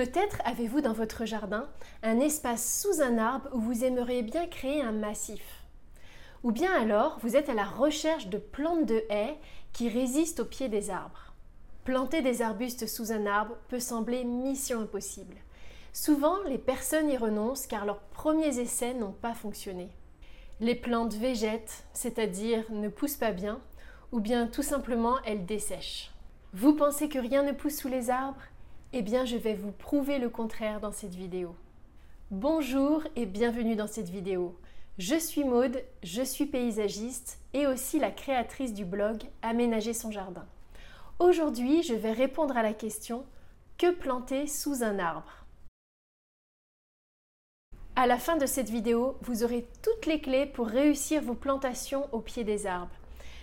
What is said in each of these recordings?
Peut-être avez-vous dans votre jardin un espace sous un arbre où vous aimeriez bien créer un massif. Ou bien alors vous êtes à la recherche de plantes de haies qui résistent au pied des arbres. Planter des arbustes sous un arbre peut sembler mission impossible. Souvent, les personnes y renoncent car leurs premiers essais n'ont pas fonctionné. Les plantes végètent, c'est-à-dire ne poussent pas bien, ou bien tout simplement elles dessèchent. Vous pensez que rien ne pousse sous les arbres? Eh bien, je vais vous prouver le contraire dans cette vidéo. Bonjour et bienvenue dans cette vidéo. Je suis Maude, je suis paysagiste et aussi la créatrice du blog Aménager son jardin. Aujourd'hui, je vais répondre à la question Que planter sous un arbre? À la fin de cette vidéo, vous aurez toutes les clés pour réussir vos plantations au pied des arbres.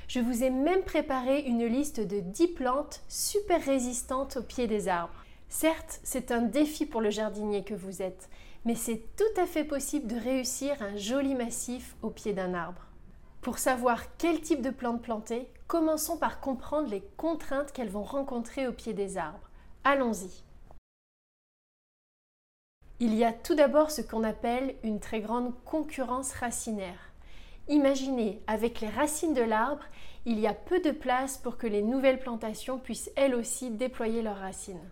Je vous ai même préparé une liste de 10 plantes super résistantes au pied des arbres. Certes, c'est un défi pour le jardinier que vous êtes, mais c'est tout à fait possible de réussir un joli massif au pied d'un arbre. Pour savoir quel type de plante planter, commençons par comprendre les contraintes qu'elles vont rencontrer au pied des arbres. Allons-y. Il y a tout d'abord ce qu'on appelle une très grande concurrence racinaire. Imaginez, avec les racines de l'arbre, il y a peu de place pour que les nouvelles plantations puissent elles aussi déployer leurs racines.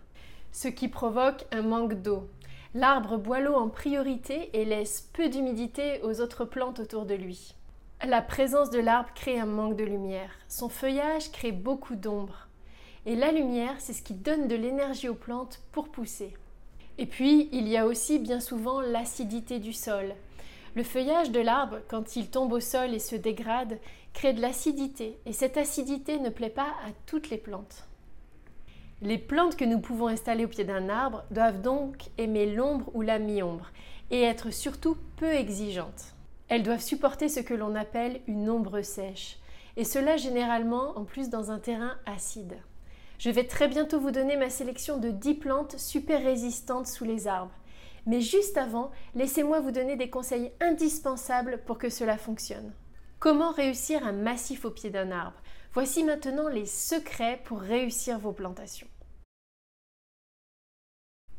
Ce qui provoque un manque d'eau. L'arbre boit l'eau en priorité et laisse peu d'humidité aux autres plantes autour de lui. La présence de l'arbre crée un manque de lumière. Son feuillage crée beaucoup d'ombre. Et la lumière, c'est ce qui donne de l'énergie aux plantes pour pousser. Et puis, il y a aussi bien souvent l'acidité du sol. Le feuillage de l'arbre, quand il tombe au sol et se dégrade, crée de l'acidité, et cette acidité ne plaît pas à toutes les plantes. Les plantes que nous pouvons installer au pied d'un arbre doivent donc aimer l'ombre ou la mi-ombre, et être surtout peu exigeantes. Elles doivent supporter ce que l'on appelle une ombre sèche, et cela généralement en plus dans un terrain acide. Je vais très bientôt vous donner ma sélection de 10 plantes super résistantes sous les arbres. Mais juste avant, laissez-moi vous donner des conseils indispensables pour que cela fonctionne. Comment réussir un massif au pied d'un arbre? Voici maintenant les secrets pour réussir vos plantations.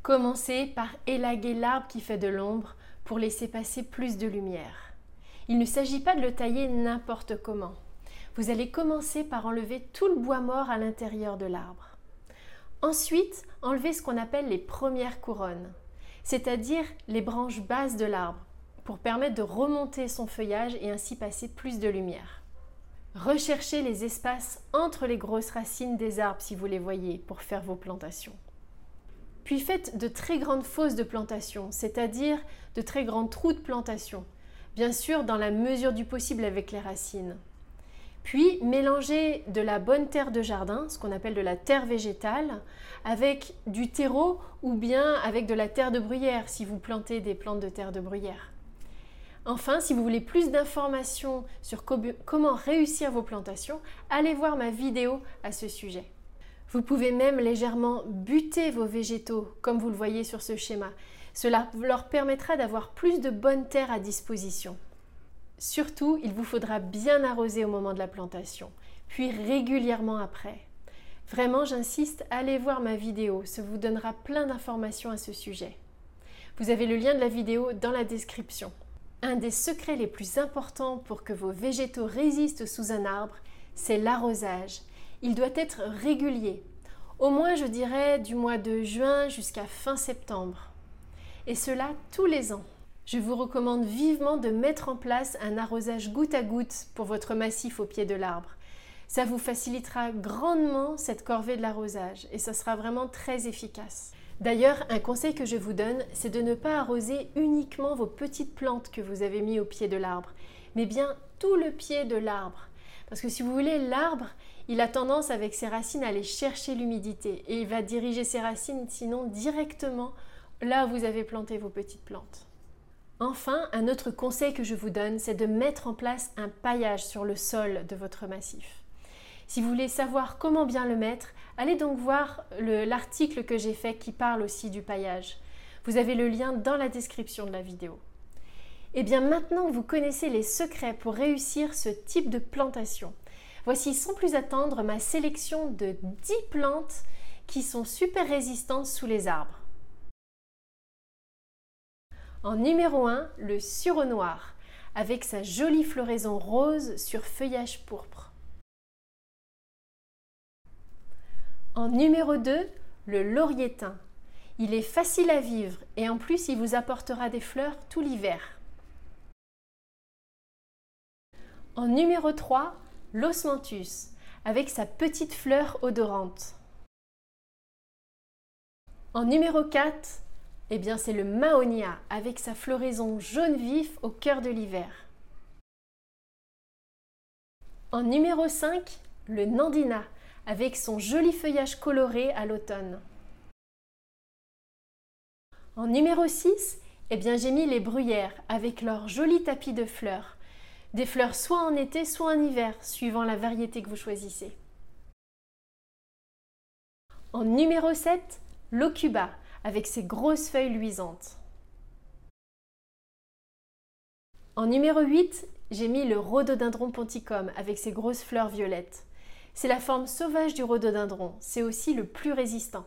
Commencez par élaguer l'arbre qui fait de l'ombre pour laisser passer plus de lumière. Il ne s'agit pas de le tailler n'importe comment vous allez commencer par enlever tout le bois mort à l'intérieur de l'arbre. Ensuite, enlevez ce qu'on appelle les premières couronnes, c'est-à-dire les branches basses de l'arbre, pour permettre de remonter son feuillage et ainsi passer plus de lumière. Recherchez les espaces entre les grosses racines des arbres si vous les voyez pour faire vos plantations. Puis faites de très grandes fosses de plantation, c'est-à-dire de très grands trous de plantation, bien sûr dans la mesure du possible avec les racines. Puis mélangez de la bonne terre de jardin, ce qu'on appelle de la terre végétale, avec du terreau ou bien avec de la terre de bruyère si vous plantez des plantes de terre de bruyère. Enfin, si vous voulez plus d'informations sur comment réussir vos plantations, allez voir ma vidéo à ce sujet. Vous pouvez même légèrement buter vos végétaux, comme vous le voyez sur ce schéma. Cela leur permettra d'avoir plus de bonne terre à disposition. Surtout, il vous faudra bien arroser au moment de la plantation, puis régulièrement après. Vraiment, j'insiste, allez voir ma vidéo, ça vous donnera plein d'informations à ce sujet. Vous avez le lien de la vidéo dans la description. Un des secrets les plus importants pour que vos végétaux résistent sous un arbre, c'est l'arrosage. Il doit être régulier, au moins je dirais du mois de juin jusqu'à fin septembre. Et cela tous les ans je vous recommande vivement de mettre en place un arrosage goutte à goutte pour votre massif au pied de l'arbre. Ça vous facilitera grandement cette corvée de l'arrosage et ça sera vraiment très efficace. D'ailleurs, un conseil que je vous donne, c'est de ne pas arroser uniquement vos petites plantes que vous avez mis au pied de l'arbre, mais bien tout le pied de l'arbre. Parce que si vous voulez, l'arbre, il a tendance avec ses racines à aller chercher l'humidité et il va diriger ses racines sinon directement là où vous avez planté vos petites plantes. Enfin, un autre conseil que je vous donne, c'est de mettre en place un paillage sur le sol de votre massif. Si vous voulez savoir comment bien le mettre, allez donc voir l'article que j'ai fait qui parle aussi du paillage. Vous avez le lien dans la description de la vidéo. Et eh bien maintenant vous connaissez les secrets pour réussir ce type de plantation, voici sans plus attendre ma sélection de 10 plantes qui sont super résistantes sous les arbres. En numéro 1, le sureau noir, avec sa jolie floraison rose sur feuillage pourpre. En numéro 2, le laurier teint. Il est facile à vivre et en plus il vous apportera des fleurs tout l'hiver. En numéro 3, l'osmanthus, avec sa petite fleur odorante. En numéro 4, eh bien c'est le mahonia, avec sa floraison jaune vif au cœur de l'hiver. En numéro 5, le nandina, avec son joli feuillage coloré à l'automne. En numéro 6, eh bien j'ai mis les bruyères avec leur joli tapis de fleurs. Des fleurs soit en été, soit en hiver, suivant la variété que vous choisissez. En numéro 7, l'ocuba avec ses grosses feuilles luisantes. En numéro 8, j'ai mis le rhododendron ponticum avec ses grosses fleurs violettes. C'est la forme sauvage du rhododendron, c'est aussi le plus résistant.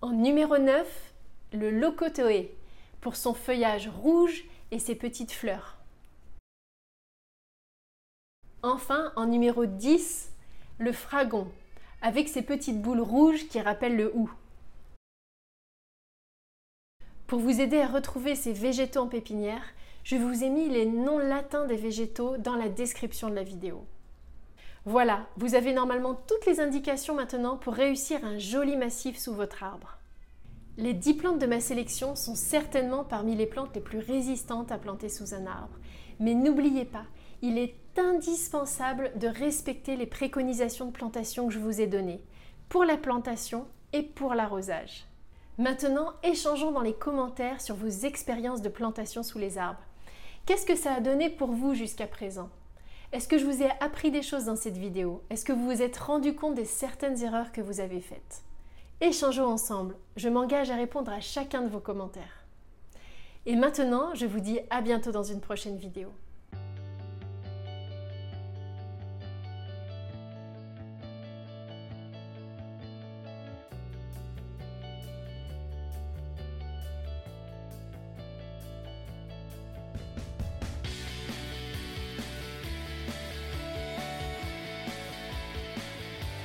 En numéro 9, le locotoé, pour son feuillage rouge et ses petites fleurs. Enfin, en numéro 10, le fragon, avec ses petites boules rouges qui rappellent le hou. Pour vous aider à retrouver ces végétaux en pépinière, je vous ai mis les noms latins des végétaux dans la description de la vidéo. Voilà, vous avez normalement toutes les indications maintenant pour réussir un joli massif sous votre arbre. Les 10 plantes de ma sélection sont certainement parmi les plantes les plus résistantes à planter sous un arbre. Mais n'oubliez pas, il est indispensable de respecter les préconisations de plantation que je vous ai données, pour la plantation et pour l'arrosage. Maintenant, échangeons dans les commentaires sur vos expériences de plantation sous les arbres. Qu'est-ce que ça a donné pour vous jusqu'à présent? Est-ce que je vous ai appris des choses dans cette vidéo? Est-ce que vous vous êtes rendu compte des certaines erreurs que vous avez faites? Échangeons ensemble. Je m'engage à répondre à chacun de vos commentaires. Et maintenant, je vous dis à bientôt dans une prochaine vidéo.